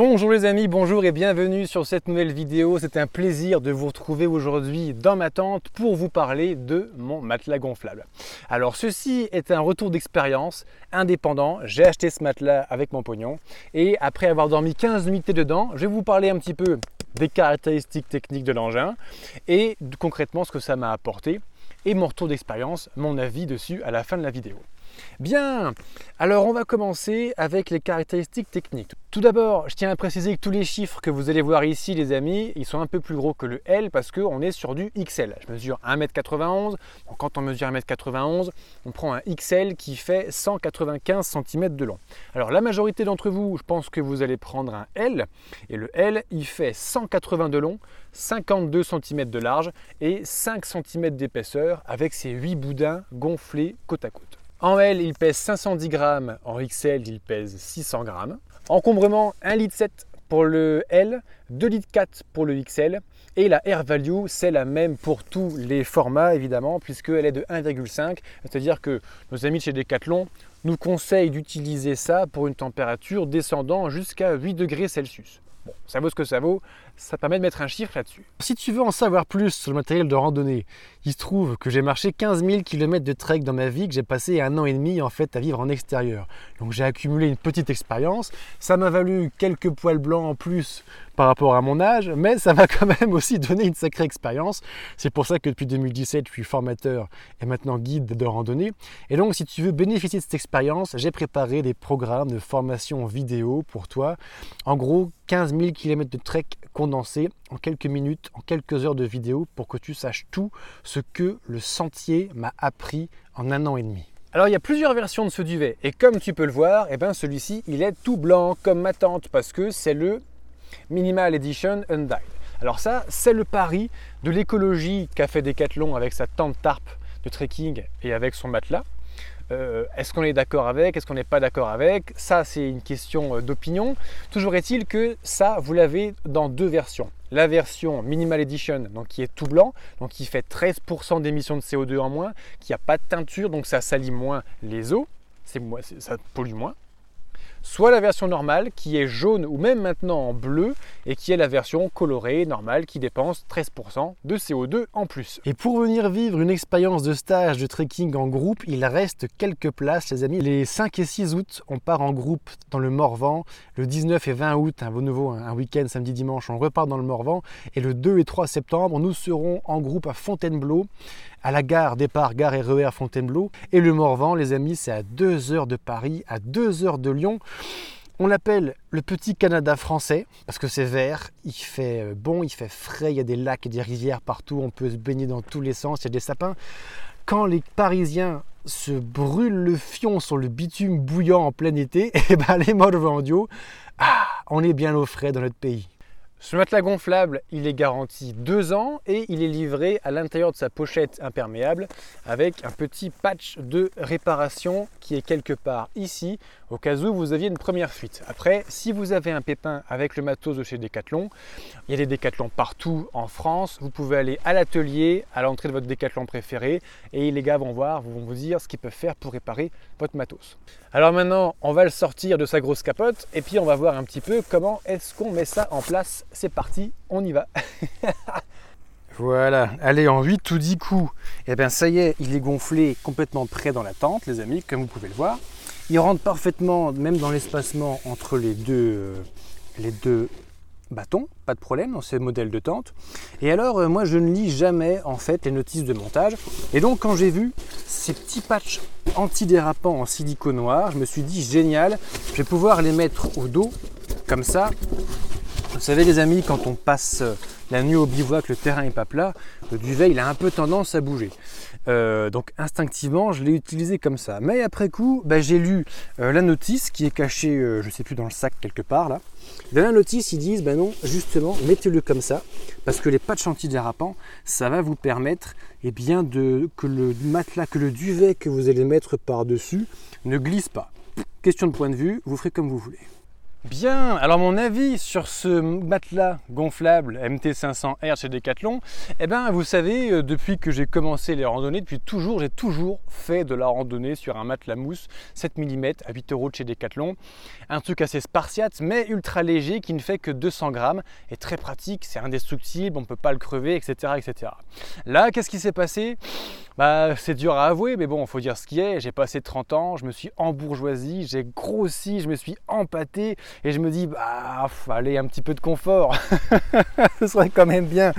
Bonjour les amis, bonjour et bienvenue sur cette nouvelle vidéo. C'est un plaisir de vous retrouver aujourd'hui dans ma tente pour vous parler de mon matelas gonflable. Alors ceci est un retour d'expérience indépendant. J'ai acheté ce matelas avec mon pognon et après avoir dormi 15 minutes dedans, je vais vous parler un petit peu des caractéristiques techniques de l'engin et concrètement ce que ça m'a apporté et mon retour d'expérience, mon avis dessus à la fin de la vidéo. Bien, alors on va commencer avec les caractéristiques techniques. Tout d'abord, je tiens à préciser que tous les chiffres que vous allez voir ici, les amis, ils sont un peu plus gros que le L parce qu'on est sur du XL. Je mesure 1m91, donc quand on mesure 1m91, on prend un XL qui fait 195 cm de long. Alors la majorité d'entre vous, je pense que vous allez prendre un L, et le L, il fait 180 de long, 52 cm de large et 5 cm d'épaisseur avec ses 8 boudins gonflés côte à côte. En L, il pèse 510 grammes, en XL, il pèse 600 grammes. Encombrement 1,7 litre pour le L, 2 litres 4 pour le XL. Et la Air Value, c'est la même pour tous les formats, évidemment, puisqu'elle est de 1,5. C'est-à-dire que nos amis de chez Decathlon nous conseillent d'utiliser ça pour une température descendant jusqu'à 8 degrés Celsius. Bon, ça vaut ce que ça vaut, ça permet de mettre un chiffre là-dessus. Si tu veux en savoir plus sur le matériel de randonnée, il se trouve que j'ai marché 15 000 km de trek dans ma vie, que j'ai passé un an et demi en fait à vivre en extérieur. Donc j'ai accumulé une petite expérience, ça m'a valu quelques poils blancs en plus par rapport à mon âge, mais ça m'a quand même aussi donné une sacrée expérience. C'est pour ça que depuis 2017, je suis formateur et maintenant guide de randonnée. Et donc si tu veux bénéficier de cette expérience, j'ai préparé des programmes de formation vidéo pour toi. En gros, 15 000 km de trek en quelques minutes, en quelques heures de vidéo pour que tu saches tout ce que le sentier m'a appris en un an et demi. Alors il y a plusieurs versions de ce duvet et comme tu peux le voir, eh ben, celui-ci il est tout blanc comme ma tante parce que c'est le Minimal Edition Undyed. Alors ça, c'est le pari de l'écologie qu'a fait Decathlon avec sa tente tarp de trekking et avec son matelas. Euh, est-ce qu'on est, d'accord avec Est-ce qu'on n'est pas d'accord avec? Ça, c'est une question euh, d'opinion. Toujours est-il que ça, vous l'avez dans deux versions. La version Minimal Edition, donc qui est tout blanc, donc qui fait 13% d'émissions de CO2 en moins, qui n'a pas de teinture, donc ça salit moins les eaux, ça pollue moins soit la version normale qui est jaune ou même maintenant en bleu et qui est la version colorée normale qui dépense 13% de CO2 en plus. Et pour venir vivre une expérience de stage de trekking en groupe, il reste quelques places les amis. Les 5 et 6 août, on part en groupe dans le Morvan. Le 19 et 20 août, un nouveau un week-end samedi dimanche, on repart dans le Morvan. Et le 2 et 3 septembre, nous serons en groupe à Fontainebleau à la gare départ gare RER Fontainebleau et le Morvan les amis c'est à 2 heures de Paris à 2 heures de Lyon on l'appelle le petit Canada français parce que c'est vert, il fait euh, bon, il fait frais, il y a des lacs et des rivières partout, on peut se baigner dans tous les sens, il y a des sapins. Quand les Parisiens se brûlent le fion sur le bitume bouillant en plein été, et eh ben les Morvandiaux, ah, on est bien au frais dans notre pays. Ce matelas gonflable, il est garanti 2 ans et il est livré à l'intérieur de sa pochette imperméable avec un petit patch de réparation qui est quelque part ici au cas où vous aviez une première fuite. Après, si vous avez un pépin avec le matos de chez Decathlon, il y a des Decathlon partout en France. Vous pouvez aller à l'atelier, à l'entrée de votre Decathlon préféré et les gars vont voir, vont vous dire ce qu'ils peuvent faire pour réparer votre matos. Alors maintenant, on va le sortir de sa grosse capote et puis on va voir un petit peu comment est-ce qu'on met ça en place c'est parti, on y va. voilà, allez, en 8 ou 10 coups, et eh bien ça y est, il est gonflé complètement prêt dans la tente, les amis, comme vous pouvez le voir. Il rentre parfaitement, même dans l'espacement entre les deux, euh, les deux bâtons, pas de problème dans ces modèles de tente. Et alors, euh, moi, je ne lis jamais en fait les notices de montage. Et donc, quand j'ai vu ces petits patchs antidérapants en silicone noir, je me suis dit génial, je vais pouvoir les mettre au dos comme ça vous savez les amis, quand on passe la nuit au bivouac, le terrain n'est pas plat, le duvet il a un peu tendance à bouger. Euh, donc instinctivement, je l'ai utilisé comme ça. Mais après coup, bah, j'ai lu euh, la notice qui est cachée, euh, je ne sais plus, dans le sac quelque part là. Dans la notice, ils disent, ben non, justement, mettez-le comme ça, parce que les patchs antidérapants, ça va vous permettre eh bien, que le matelas, que le duvet que vous allez mettre par-dessus ne glisse pas. Question de point de vue, vous ferez comme vous voulez. Bien, alors mon avis sur ce matelas gonflable MT500R chez Decathlon, eh ben vous savez, euh, depuis que j'ai commencé les randonnées, depuis toujours, j'ai toujours fait de la randonnée sur un matelas mousse 7 mm à 8 euros de chez Decathlon. Un truc assez spartiate mais ultra léger qui ne fait que 200 grammes et très pratique, c'est indestructible, on ne peut pas le crever, etc. etc. Là, qu'est-ce qui s'est passé? Bah, c'est dur à avouer, mais bon, faut dire ce qui est. J'ai passé 30 ans, je me suis embourgeoisi, j'ai grossi, je me suis empâté, et je me dis, bah, allez, un petit peu de confort. ce serait quand même bien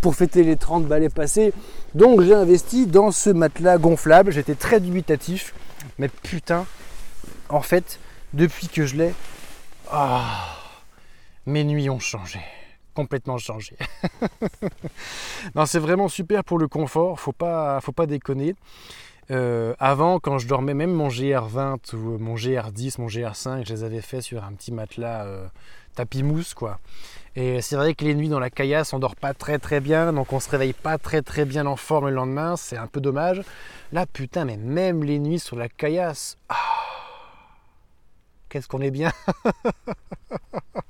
pour fêter les 30 balais passés. Donc, j'ai investi dans ce matelas gonflable. J'étais très dubitatif, mais putain, en fait, depuis que je l'ai, ah, mes nuits ont changé complètement changé. non, c'est vraiment super pour le confort, faut pas, faut pas déconner. Euh, avant, quand je dormais, même mon GR20 ou mon GR10, mon GR5, je les avais fait sur un petit matelas euh, tapis mousse, quoi. Et c'est vrai que les nuits dans la caillasse, on dort pas très très bien, donc on se réveille pas très très bien en forme le lendemain, c'est un peu dommage. Là, putain, mais même les nuits sur la caillasse, ah, qu'est-ce qu'on est bien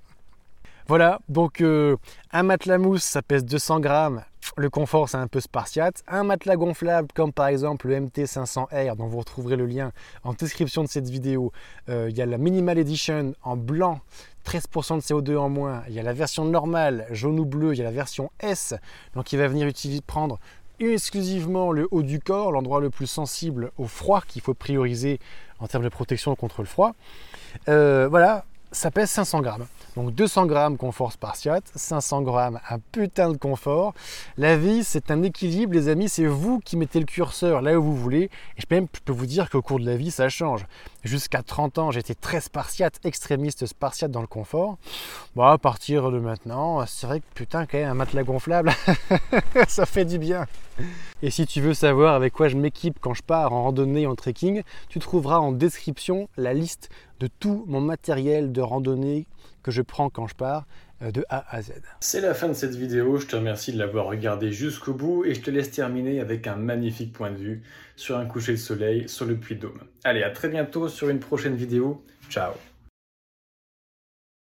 Voilà, donc euh, un matelas mousse, ça pèse 200 grammes. Le confort, c'est un peu spartiate. Un matelas gonflable, comme par exemple le MT500R, dont vous retrouverez le lien en description de cette vidéo. Euh, il y a la Minimal Edition en blanc, 13% de CO2 en moins. Il y a la version normale, jaune ou bleu. Il y a la version S, donc il va venir prendre exclusivement le haut du corps, l'endroit le plus sensible au froid qu'il faut prioriser en termes de protection contre le froid. Euh, voilà, ça pèse 500 grammes. Donc 200 grammes confort spartiate, 500 grammes un putain de confort. La vie, c'est un équilibre, les amis. C'est vous qui mettez le curseur là où vous voulez. Et je peux même je peux vous dire qu'au cours de la vie, ça change. Jusqu'à 30 ans, j'étais très spartiate, extrémiste spartiate dans le confort. Bon, à partir de maintenant, c'est vrai que putain, quand même, un matelas gonflable, ça fait du bien. Et si tu veux savoir avec quoi je m'équipe quand je pars en randonnée en trekking, tu trouveras en description la liste de tout mon matériel de randonnée que je prends quand je pars euh, de A à Z. C'est la fin de cette vidéo, je te remercie de l'avoir regardé jusqu'au bout et je te laisse terminer avec un magnifique point de vue sur un coucher de soleil sur le Puy de Dôme. Allez, à très bientôt sur une prochaine vidéo. Ciao